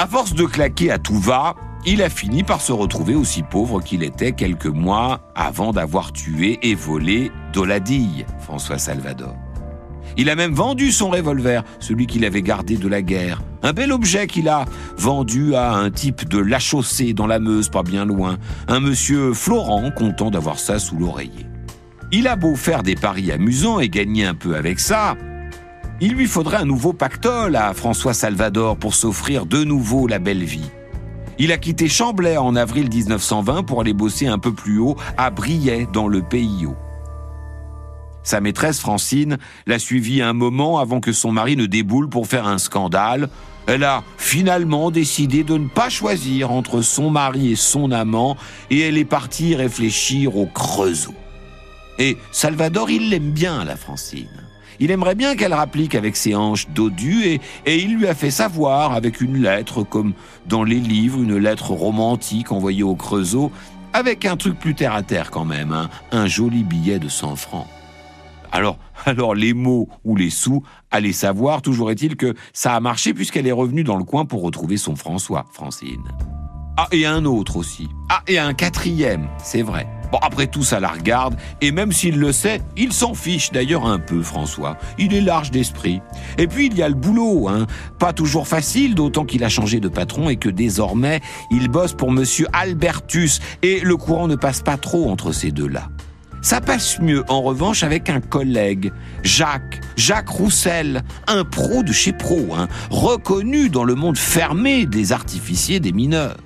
À force de claquer à tout va, il a fini par se retrouver aussi pauvre qu'il était quelques mois avant d'avoir tué et volé Doladille, François Salvador. Il a même vendu son revolver, celui qu'il avait gardé de la guerre. Un bel objet qu'il a vendu à un type de la chaussée dans la Meuse, pas bien loin. Un monsieur Florent, content d'avoir ça sous l'oreiller. Il a beau faire des paris amusants et gagner un peu avec ça, il lui faudrait un nouveau pactole à François Salvador pour s'offrir de nouveau la belle vie. Il a quitté Chamblay en avril 1920 pour aller bosser un peu plus haut à Briey dans le Pays. Sa maîtresse Francine l'a suivi un moment avant que son mari ne déboule pour faire un scandale. Elle a finalement décidé de ne pas choisir entre son mari et son amant et elle est partie réfléchir au Creusot. Et Salvador, il l'aime bien, la Francine. Il aimerait bien qu'elle rapplique avec ses hanches dodues et, il lui a fait savoir avec une lettre, comme dans les livres, une lettre romantique envoyée au Creusot, avec un truc plus terre à terre quand même, hein, un joli billet de 100 francs. Alors, alors les mots ou les sous, allez savoir, toujours est-il que ça a marché puisqu'elle est revenue dans le coin pour retrouver son François, Francine. Ah, et un autre aussi. Ah, et un quatrième, c'est vrai. Bon, après tout, ça la regarde, et même s'il le sait, il s'en fiche d'ailleurs un peu, François. Il est large d'esprit. Et puis, il y a le boulot, hein. Pas toujours facile, d'autant qu'il a changé de patron et que désormais, il bosse pour monsieur Albertus, et le courant ne passe pas trop entre ces deux-là. Ça passe mieux, en revanche, avec un collègue, Jacques, Jacques Roussel, un pro de chez pro, hein, reconnu dans le monde fermé des artificiers des mineurs.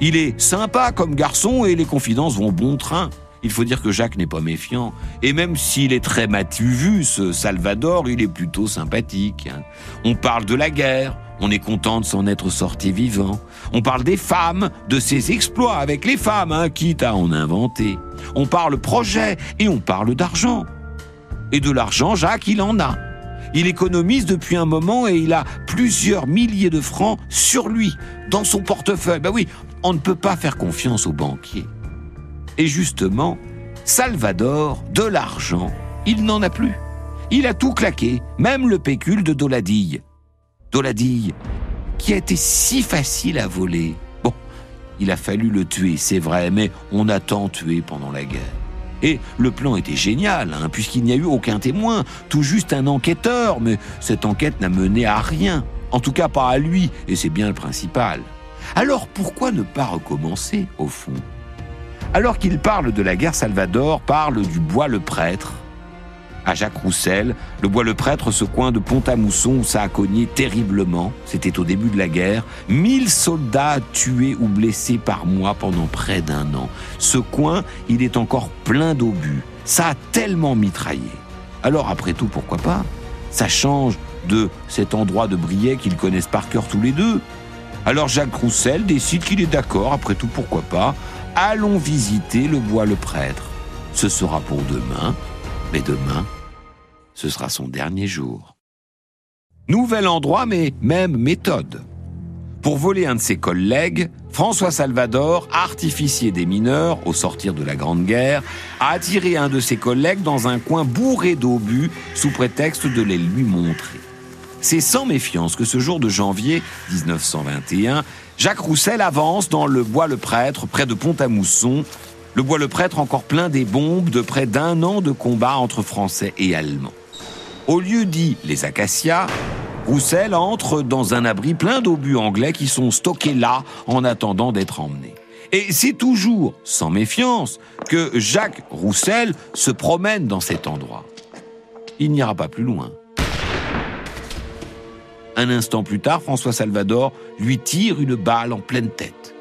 Il est sympa comme garçon et les confidences vont bon train. Il faut dire que Jacques n'est pas méfiant. Et même s'il est très matu ce Salvador, il est plutôt sympathique. Hein. On parle de la guerre, on est content de s'en être sorti vivant. On parle des femmes, de ses exploits avec les femmes, hein, quitte à en inventer. On parle projet et on parle d'argent. Et de l'argent, Jacques, il en a. Il économise depuis un moment et il a plusieurs milliers de francs sur lui, dans son portefeuille. Ben oui, on ne peut pas faire confiance aux banquiers. Et justement, Salvador, de l'argent, il n'en a plus. Il a tout claqué, même le pécule de Doladille. Doladille, qui a été si facile à voler. Bon, il a fallu le tuer, c'est vrai, mais on a tant tué pendant la guerre. Et le plan était génial, hein, puisqu'il n'y a eu aucun témoin, tout juste un enquêteur, mais cette enquête n'a mené à rien. En tout cas pas à lui, et c'est bien le principal. Alors pourquoi ne pas recommencer, au fond? Alors qu'il parle de la guerre, Salvador parle du bois le prêtre, à Jacques Roussel, le bois le prêtre, ce coin de Pont-à-Mousson où ça a cogné terriblement. C'était au début de la guerre. Mille soldats tués ou blessés par mois pendant près d'un an. Ce coin, il est encore plein d'obus. Ça a tellement mitraillé. Alors après tout, pourquoi pas? Ça change de cet endroit de Briey qu'ils connaissent par cœur tous les deux. Alors Jacques Roussel décide qu'il est d'accord, après tout pourquoi pas, allons visiter le bois le prêtre. Ce sera pour demain, mais demain, ce sera son dernier jour. Nouvel endroit, mais même méthode. Pour voler un de ses collègues, François Salvador, artificier des mineurs au sortir de la Grande Guerre, a attiré un de ses collègues dans un coin bourré d'obus sous prétexte de les lui montrer. C'est sans méfiance que ce jour de janvier 1921, Jacques Roussel avance dans le bois le prêtre près de Pont-à-Mousson, le bois le prêtre encore plein des bombes de près d'un an de combat entre Français et Allemands. Au lieu dit les acacias, Roussel entre dans un abri plein d'obus anglais qui sont stockés là en attendant d'être emmenés. Et c'est toujours, sans méfiance, que Jacques Roussel se promène dans cet endroit. Il n'ira pas plus loin. Un instant plus tard, François Salvador lui tire une balle en pleine tête.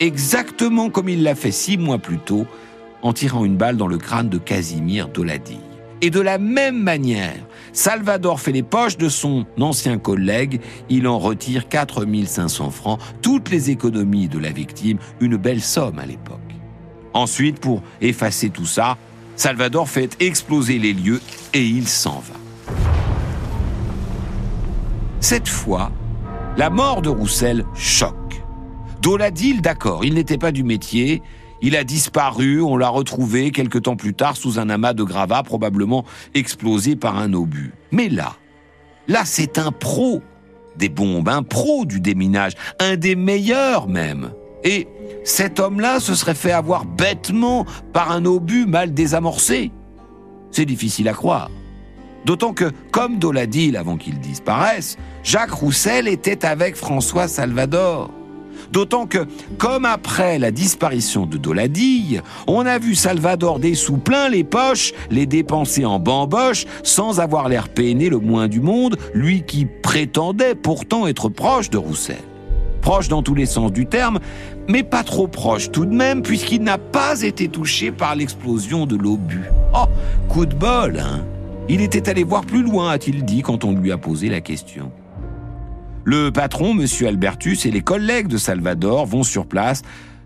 Exactement comme il l'a fait six mois plus tôt en tirant une balle dans le crâne de Casimir Doladi. Et de la même manière, Salvador fait les poches de son ancien collègue, il en retire 4500 francs, toutes les économies de la victime, une belle somme à l'époque. Ensuite, pour effacer tout ça, Salvador fait exploser les lieux et il s'en va. Cette fois, la mort de Roussel choque. Doladil, d'accord, il n'était pas du métier, il a disparu, on l'a retrouvé quelque temps plus tard sous un amas de gravats probablement explosé par un obus. Mais là, là c'est un pro. des bombes, un pro du déminage, un des meilleurs même. Et cet homme-là se serait fait avoir bêtement par un obus mal désamorcé. C'est difficile à croire. D'autant que, comme Doladil avant qu'il disparaisse, Jacques Roussel était avec François Salvador. D'autant que, comme après la disparition de Doladille, on a vu Salvador des sous plein les poches, les dépenser en bamboche, sans avoir l'air peiné le moins du monde, lui qui prétendait pourtant être proche de Roussel. Proche dans tous les sens du terme, mais pas trop proche tout de même, puisqu'il n'a pas été touché par l'explosion de l'obus. Oh, coup de bol, hein Il était allé voir plus loin, a-t-il dit quand on lui a posé la question. Le patron, M. Albertus, et les collègues de Salvador vont sur place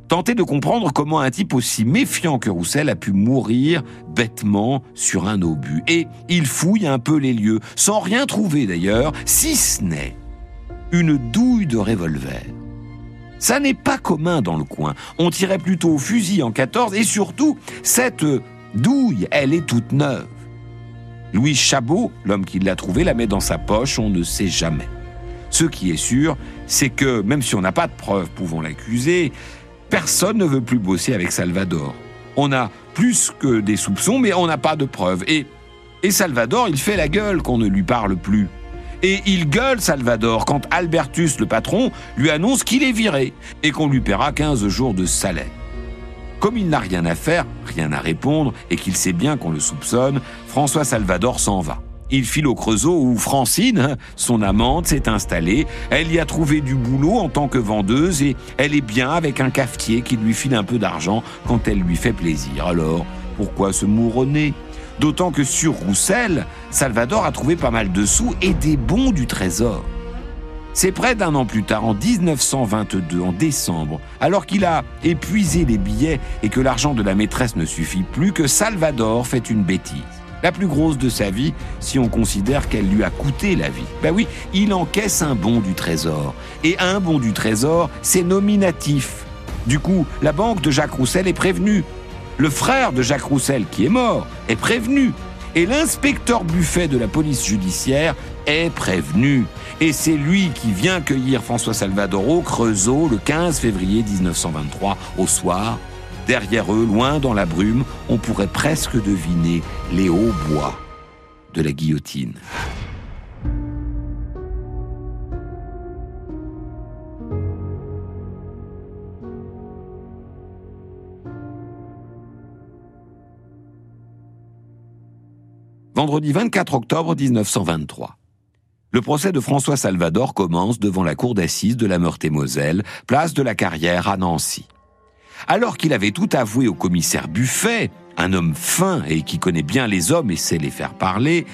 tenter de comprendre comment un type aussi méfiant que Roussel a pu mourir bêtement sur un obus. Et ils fouillent un peu les lieux, sans rien trouver d'ailleurs, si ce n'est une douille de revolver. Ça n'est pas commun dans le coin. On tirait plutôt au fusil en 14 et surtout, cette douille, elle est toute neuve. Louis Chabot, l'homme qui l'a trouvée, la met dans sa poche, on ne sait jamais. Ce qui est sûr, c'est que même si on n'a pas de preuves pouvant l'accuser, personne ne veut plus bosser avec Salvador. On a plus que des soupçons, mais on n'a pas de preuves. Et, et Salvador, il fait la gueule qu'on ne lui parle plus. Et il gueule Salvador quand Albertus, le patron, lui annonce qu'il est viré et qu'on lui paiera 15 jours de salaire. Comme il n'a rien à faire, rien à répondre et qu'il sait bien qu'on le soupçonne, François Salvador s'en va. Il file au Creusot où Francine, son amante, s'est installée. Elle y a trouvé du boulot en tant que vendeuse et elle est bien avec un cafetier qui lui file un peu d'argent quand elle lui fait plaisir. Alors, pourquoi se mouronner? D'autant que sur Roussel, Salvador a trouvé pas mal de sous et des bons du trésor. C'est près d'un an plus tard, en 1922, en décembre, alors qu'il a épuisé les billets et que l'argent de la maîtresse ne suffit plus, que Salvador fait une bêtise la plus grosse de sa vie, si on considère qu'elle lui a coûté la vie. Ben oui, il encaisse un bon du trésor. Et un bon du trésor, c'est nominatif. Du coup, la banque de Jacques Roussel est prévenue. Le frère de Jacques Roussel, qui est mort, est prévenu. Et l'inspecteur Buffet de la police judiciaire est prévenu. Et c'est lui qui vient cueillir François Salvador au Creusot le 15 février 1923 au soir Derrière eux, loin dans la brume, on pourrait presque deviner les hauts bois de la guillotine. Vendredi 24 octobre 1923. Le procès de François Salvador commence devant la cour d'assises de la Meurthe-et-Moselle, place de la Carrière à Nancy. Alors qu'il avait tout avoué au commissaire Buffet, un homme fin et qui connaît bien les hommes et sait les faire parler,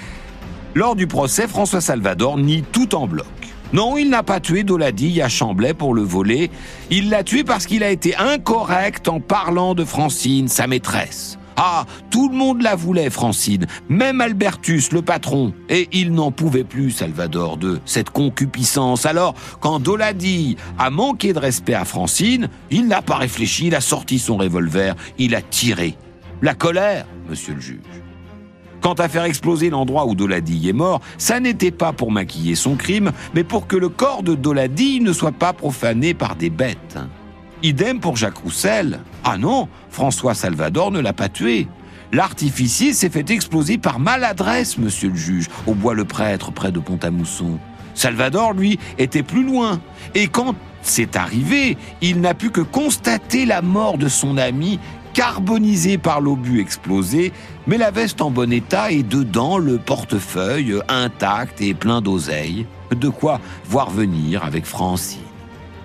lors du procès, François Salvador nie tout en bloc. Non, il n'a pas tué Doladi à Chamblay pour le voler. Il l'a tué parce qu'il a été incorrect en parlant de Francine, sa maîtresse. Ah, tout le monde la voulait, Francine, même Albertus, le patron. Et il n'en pouvait plus, Salvador, de cette concupiscence. Alors, quand Doladi a manqué de respect à Francine, il n'a pas réfléchi, il a sorti son revolver, il a tiré. La colère, monsieur le juge. Quant à faire exploser l'endroit où Doladi est mort, ça n'était pas pour maquiller son crime, mais pour que le corps de Doladi ne soit pas profané par des bêtes. Idem pour Jacques Roussel. Ah non, François Salvador ne l'a pas tué. L'artificier s'est fait exploser par maladresse, monsieur le juge, au Bois-le-Prêtre, près de Pont-à-Mousson. Salvador, lui, était plus loin. Et quand c'est arrivé, il n'a pu que constater la mort de son ami, carbonisé par l'obus explosé, mais la veste en bon état et dedans le portefeuille intact et plein d'oseille. De quoi voir venir avec Francine.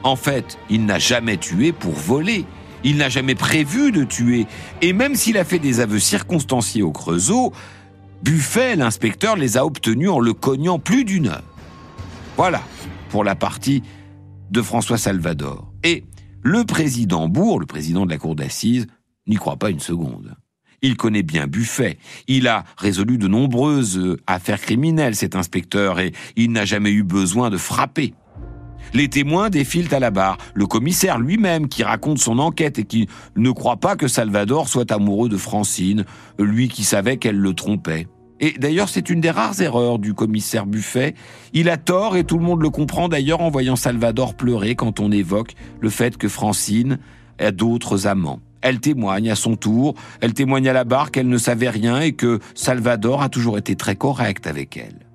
En fait, il n'a jamais tué pour voler. Il n'a jamais prévu de tuer. Et même s'il a fait des aveux circonstanciés au Creusot, Buffet, l'inspecteur, les a obtenus en le cognant plus d'une heure. Voilà pour la partie de François Salvador. Et le président Bourg, le président de la cour d'assises, n'y croit pas une seconde. Il connaît bien Buffet. Il a résolu de nombreuses affaires criminelles, cet inspecteur, et il n'a jamais eu besoin de frapper. Les témoins défilent à la barre. Le commissaire lui-même qui raconte son enquête et qui ne croit pas que Salvador soit amoureux de Francine, lui qui savait qu'elle le trompait. Et d'ailleurs, c'est une des rares erreurs du commissaire Buffet. Il a tort et tout le monde le comprend d'ailleurs en voyant Salvador pleurer quand on évoque le fait que Francine a d'autres amants. Elle témoigne à son tour, elle témoigne à la barre qu'elle ne savait rien et que Salvador a toujours été très correct avec elle.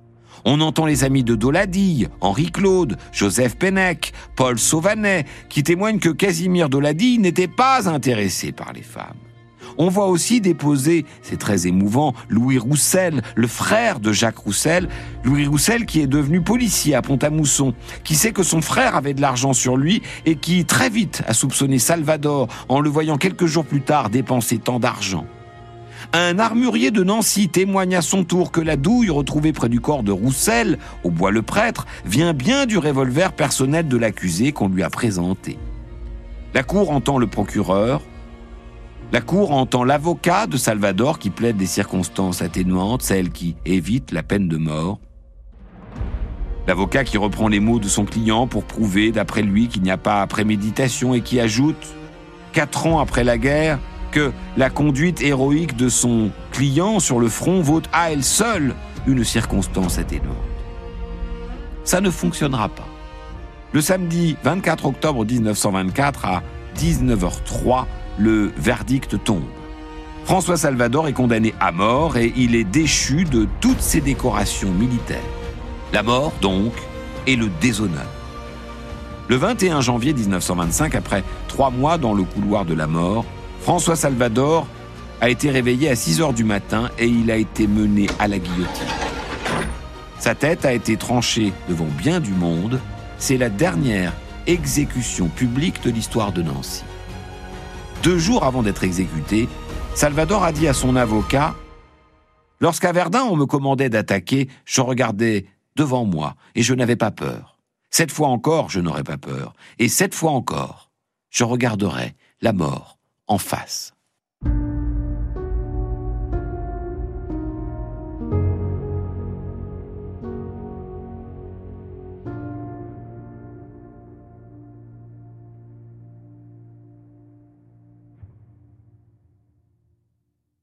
On entend les amis de Doladille, Henri Claude, Joseph Pennec, Paul Sauvanet, qui témoignent que Casimir Doladille n'était pas intéressé par les femmes. On voit aussi déposer, c'est très émouvant, Louis Roussel, le frère de Jacques Roussel, Louis Roussel qui est devenu policier à Pont-à-Mousson, qui sait que son frère avait de l'argent sur lui et qui très vite a soupçonné Salvador en le voyant quelques jours plus tard dépenser tant d'argent. Un armurier de Nancy témoigne à son tour que la douille retrouvée près du corps de Roussel, au bois le prêtre, vient bien du revolver personnel de l'accusé qu'on lui a présenté. La cour entend le procureur, la Cour entend l'avocat de Salvador qui plaide des circonstances atténuantes, celles qui évitent la peine de mort. L'avocat qui reprend les mots de son client pour prouver, d'après lui, qu'il n'y a pas préméditation et qui ajoute, quatre ans après la guerre, que la conduite héroïque de son client sur le front vaut à elle seule une circonstance atténuante. Ça ne fonctionnera pas. Le samedi 24 octobre 1924 à 19h03, le verdict tombe. François Salvador est condamné à mort et il est déchu de toutes ses décorations militaires. La mort, donc, et le déshonneur. Le 21 janvier 1925, après trois mois dans le couloir de la mort, François Salvador a été réveillé à 6 heures du matin et il a été mené à la guillotine. Sa tête a été tranchée devant bien du monde. C'est la dernière exécution publique de l'histoire de Nancy. Deux jours avant d'être exécuté, Salvador a dit à son avocat Lorsqu'à Verdun on me commandait d'attaquer, je regardais devant moi et je n'avais pas peur. Cette fois encore, je n'aurais pas peur. Et cette fois encore, je regarderai la mort en face.